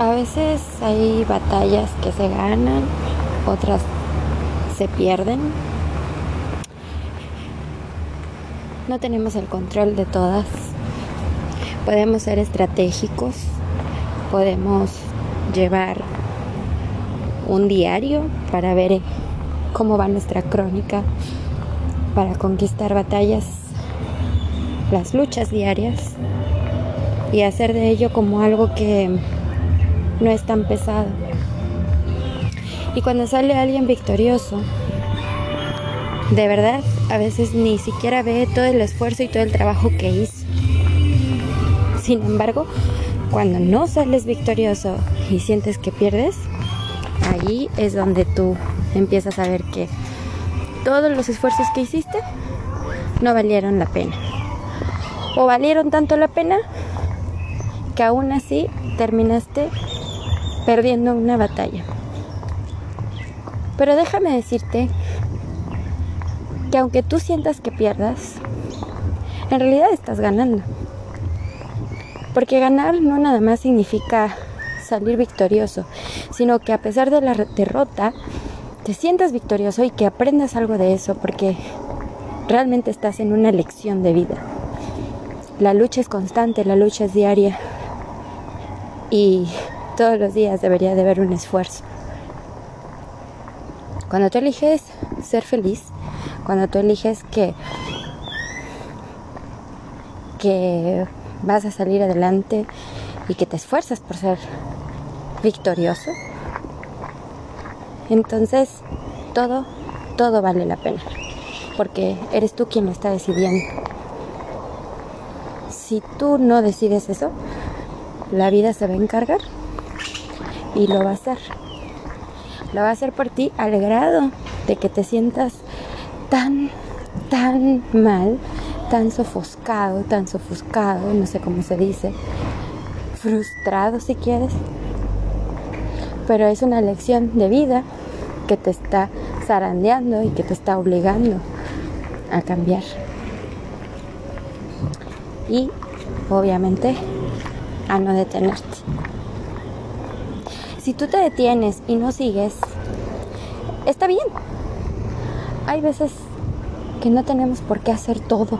A veces hay batallas que se ganan, otras se pierden. No tenemos el control de todas. Podemos ser estratégicos, podemos llevar un diario para ver cómo va nuestra crónica, para conquistar batallas, las luchas diarias y hacer de ello como algo que no es tan pesado. Y cuando sale alguien victorioso, de verdad, a veces ni siquiera ve todo el esfuerzo y todo el trabajo que hizo. Sin embargo, cuando no sales victorioso y sientes que pierdes, allí es donde tú empiezas a ver que todos los esfuerzos que hiciste no valieron la pena. O valieron tanto la pena que aún así terminaste perdiendo una batalla. Pero déjame decirte que aunque tú sientas que pierdas, en realidad estás ganando. Porque ganar no nada más significa salir victorioso, sino que a pesar de la derrota, te sientas victorioso y que aprendas algo de eso, porque realmente estás en una lección de vida. La lucha es constante, la lucha es diaria y todos los días debería de haber un esfuerzo. Cuando tú eliges ser feliz, cuando tú eliges que que vas a salir adelante y que te esfuerzas por ser victorioso, entonces todo, todo vale la pena, porque eres tú quien lo está decidiendo. Si tú no decides eso, la vida se va a encargar y lo va a hacer. Lo va a hacer por ti al grado de que te sientas tan, tan mal tan sofuscado, tan sofuscado, no sé cómo se dice, frustrado si quieres. Pero es una lección de vida que te está zarandeando y que te está obligando a cambiar. Y obviamente a no detenerte. Si tú te detienes y no sigues, está bien. Hay veces que no tenemos por qué hacer todo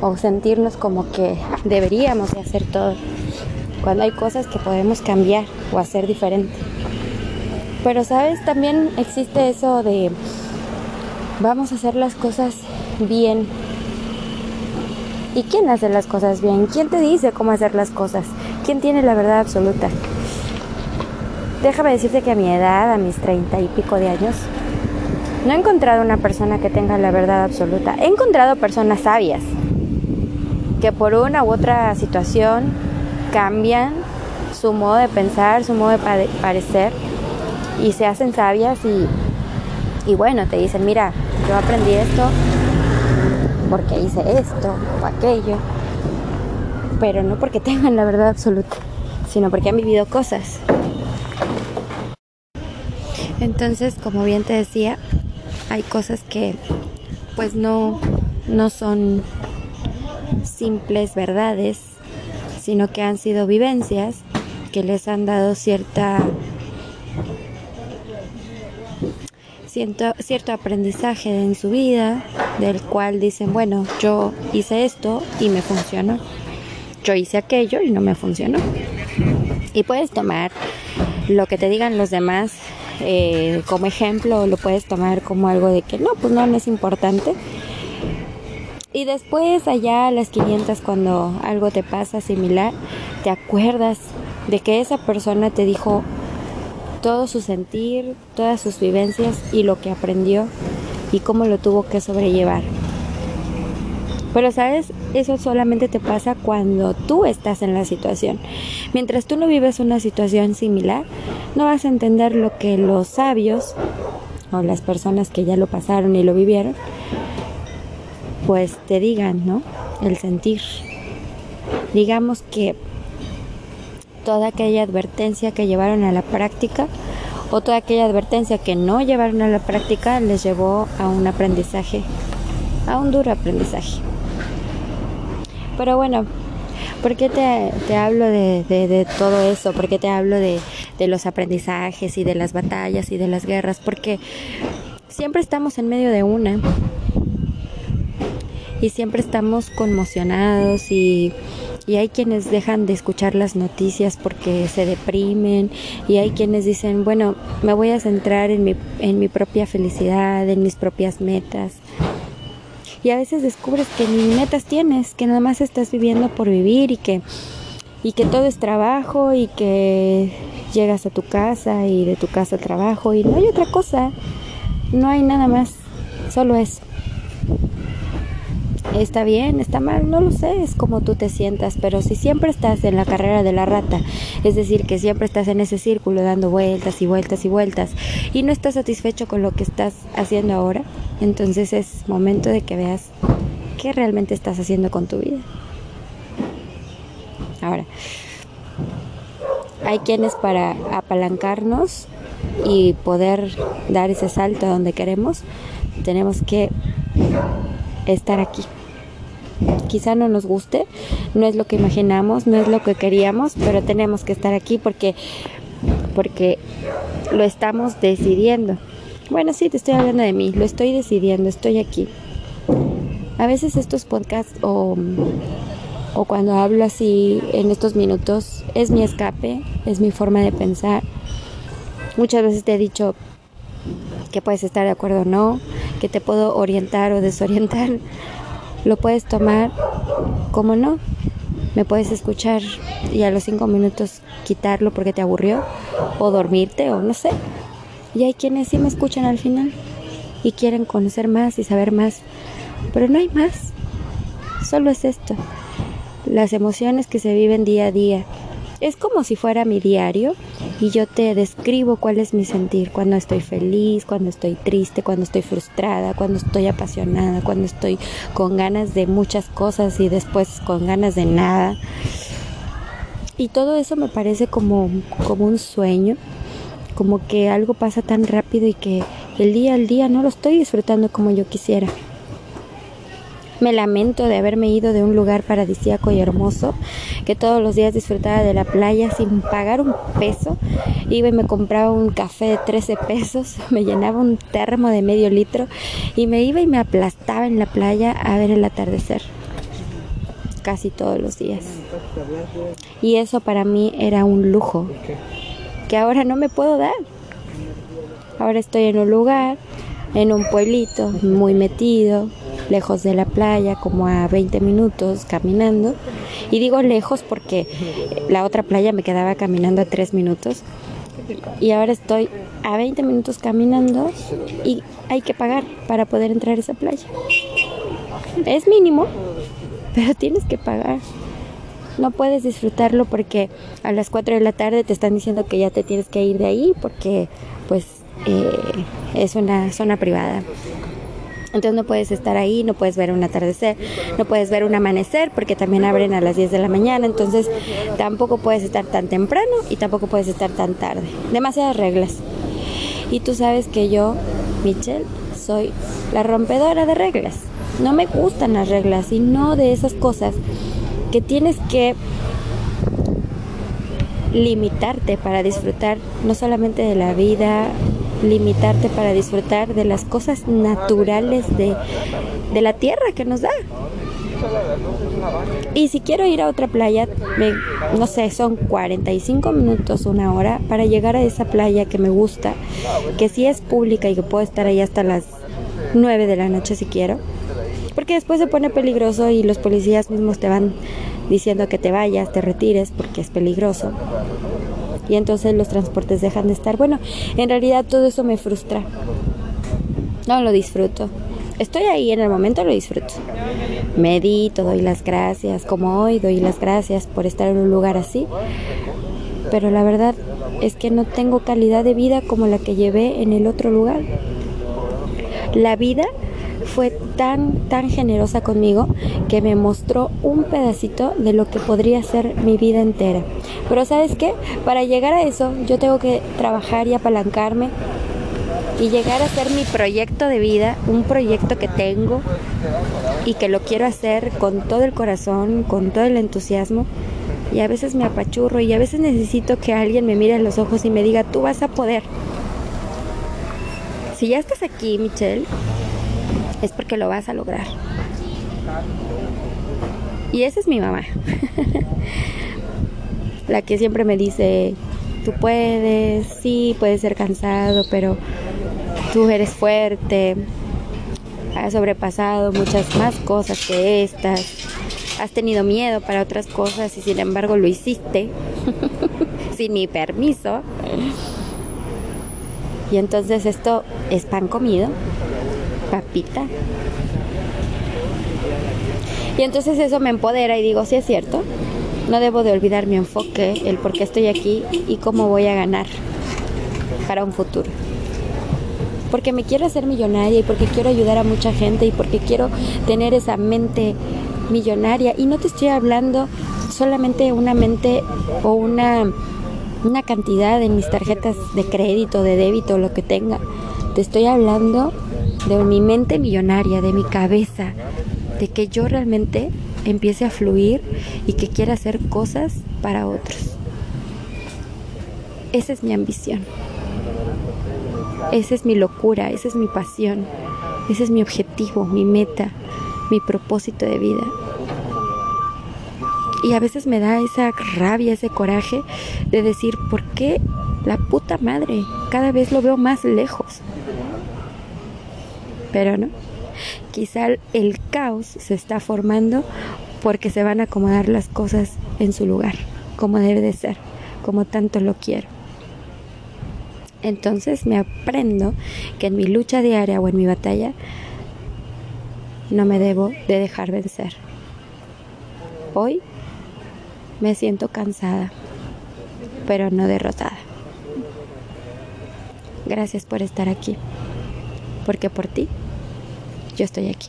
o sentirnos como que deberíamos de hacer todo, cuando hay cosas que podemos cambiar o hacer diferente. Pero sabes, también existe eso de vamos a hacer las cosas bien. ¿Y quién hace las cosas bien? ¿Quién te dice cómo hacer las cosas? ¿Quién tiene la verdad absoluta? Déjame decirte que a mi edad, a mis treinta y pico de años, no he encontrado una persona que tenga la verdad absoluta. He encontrado personas sabias, que por una u otra situación cambian su modo de pensar, su modo de parecer y se hacen sabias y, y bueno, te dicen, mira, yo aprendí esto porque hice esto o aquello, pero no porque tengan la verdad absoluta, sino porque han vivido cosas. Entonces, como bien te decía, hay cosas que pues no, no son simples verdades, sino que han sido vivencias que les han dado cierta cierto, cierto aprendizaje en su vida, del cual dicen, bueno, yo hice esto y me funcionó. Yo hice aquello y no me funcionó. Y puedes tomar lo que te digan los demás eh, como ejemplo, lo puedes tomar como algo de que no, pues no, no es importante y después allá a las 500 cuando algo te pasa similar, te acuerdas de que esa persona te dijo todo su sentir, todas sus vivencias y lo que aprendió y cómo lo tuvo que sobrellevar. Pero sabes, eso solamente te pasa cuando tú estás en la situación. Mientras tú no vives una situación similar, no vas a entender lo que los sabios o las personas que ya lo pasaron y lo vivieron pues te digan, ¿no? El sentir. Digamos que toda aquella advertencia que llevaron a la práctica o toda aquella advertencia que no llevaron a la práctica les llevó a un aprendizaje, a un duro aprendizaje. Pero bueno, ¿Por qué te, te hablo de, de, todo eso? ¿Por qué te hablo de, de los aprendizajes y de las batallas y de las guerras? Porque siempre estamos en medio de una y siempre estamos conmocionados y, y, hay quienes dejan de escuchar las noticias porque se deprimen y hay quienes dicen, bueno, me voy a centrar en mi, en mi propia felicidad, en mis propias metas. Y a veces descubres que ni metas tienes, que nada más estás viviendo por vivir y que, y que todo es trabajo y que llegas a tu casa y de tu casa trabajo y no hay otra cosa, no hay nada más, solo eso. Está bien, está mal, no lo sé, es como tú te sientas, pero si siempre estás en la carrera de la rata, es decir, que siempre estás en ese círculo dando vueltas y vueltas y vueltas y no estás satisfecho con lo que estás haciendo ahora, entonces es momento de que veas qué realmente estás haciendo con tu vida. Ahora, hay quienes para apalancarnos y poder dar ese salto a donde queremos, tenemos que estar aquí. Quizá no nos guste, no es lo que imaginamos, no es lo que queríamos, pero tenemos que estar aquí porque porque lo estamos decidiendo. Bueno, sí, te estoy hablando de mí, lo estoy decidiendo, estoy aquí. A veces estos podcasts o, o cuando hablo así en estos minutos es mi escape, es mi forma de pensar. Muchas veces te he dicho que puedes estar de acuerdo o no, que te puedo orientar o desorientar. Lo puedes tomar como no. Me puedes escuchar y a los cinco minutos quitarlo porque te aburrió o dormirte o no sé. Y hay quienes sí me escuchan al final y quieren conocer más y saber más. Pero no hay más. Solo es esto. Las emociones que se viven día a día. Es como si fuera mi diario y yo te describo cuál es mi sentir cuando estoy feliz, cuando estoy triste, cuando estoy frustrada, cuando estoy apasionada, cuando estoy con ganas de muchas cosas y después con ganas de nada. Y todo eso me parece como, como un sueño, como que algo pasa tan rápido y que el día al día no lo estoy disfrutando como yo quisiera. Me lamento de haberme ido de un lugar paradisíaco y hermoso, que todos los días disfrutaba de la playa sin pagar un peso. Iba y me compraba un café de 13 pesos, me llenaba un termo de medio litro y me iba y me aplastaba en la playa a ver el atardecer casi todos los días. Y eso para mí era un lujo que ahora no me puedo dar. Ahora estoy en un lugar, en un pueblito muy metido, lejos de la playa, como a 20 minutos caminando. Y digo lejos porque la otra playa me quedaba caminando a 3 minutos. Y ahora estoy a 20 minutos caminando y hay que pagar para poder entrar a esa playa. Es mínimo, pero tienes que pagar. No puedes disfrutarlo porque a las 4 de la tarde te están diciendo que ya te tienes que ir de ahí porque pues eh, es una zona privada. Entonces no puedes estar ahí, no puedes ver un atardecer, no puedes ver un amanecer porque también abren a las 10 de la mañana. Entonces tampoco puedes estar tan temprano y tampoco puedes estar tan tarde. Demasiadas reglas. Y tú sabes que yo, Michelle, soy la rompedora de reglas. No me gustan las reglas y no de esas cosas que tienes que limitarte para disfrutar no solamente de la vida, limitarte para disfrutar de las cosas naturales de, de la tierra que nos da. Y si quiero ir a otra playa, me, no sé, son 45 minutos, una hora, para llegar a esa playa que me gusta, que sí es pública y que puedo estar ahí hasta las 9 de la noche si quiero. Porque después se pone peligroso y los policías mismos te van diciendo que te vayas, te retires porque es peligroso y entonces los transportes dejan de estar. Bueno, en realidad todo eso me frustra. No lo disfruto. Estoy ahí en el momento, lo disfruto. Medito, doy las gracias, como hoy doy las gracias por estar en un lugar así. Pero la verdad es que no tengo calidad de vida como la que llevé en el otro lugar. La vida fue tan, tan generosa conmigo que me mostró un pedacito de lo que podría ser mi vida entera. Pero sabes qué, para llegar a eso yo tengo que trabajar y apalancarme y llegar a ser mi proyecto de vida, un proyecto que tengo y que lo quiero hacer con todo el corazón, con todo el entusiasmo. Y a veces me apachurro y a veces necesito que alguien me mire en los ojos y me diga, tú vas a poder. Si ya estás aquí, Michelle, es porque lo vas a lograr. Y esa es mi mamá. La que siempre me dice, tú puedes, sí, puedes ser cansado, pero tú eres fuerte, has sobrepasado muchas más cosas que estas, has tenido miedo para otras cosas y sin embargo lo hiciste sin mi permiso. Y entonces esto es pan comido, papita. Y entonces eso me empodera y digo, sí es cierto, no debo de olvidar mi enfoque, el por qué estoy aquí y cómo voy a ganar para un futuro. Porque me quiero hacer millonaria y porque quiero ayudar a mucha gente y porque quiero tener esa mente millonaria. Y no te estoy hablando solamente una mente o una, una cantidad en mis tarjetas de crédito, de débito, lo que tenga. Te estoy hablando de mi mente millonaria, de mi cabeza, de que yo realmente empiece a fluir y que quiera hacer cosas para otros. Esa es mi ambición. Esa es mi locura, esa es mi pasión, ese es mi objetivo, mi meta, mi propósito de vida. Y a veces me da esa rabia, ese coraje de decir, ¿por qué la puta madre? Cada vez lo veo más lejos. Pero no. Quizá el caos se está formando porque se van a acomodar las cosas en su lugar, como debe de ser, como tanto lo quiero. Entonces me aprendo que en mi lucha diaria o en mi batalla no me debo de dejar vencer. Hoy me siento cansada, pero no derrotada. Gracias por estar aquí, porque por ti yo estoy aquí.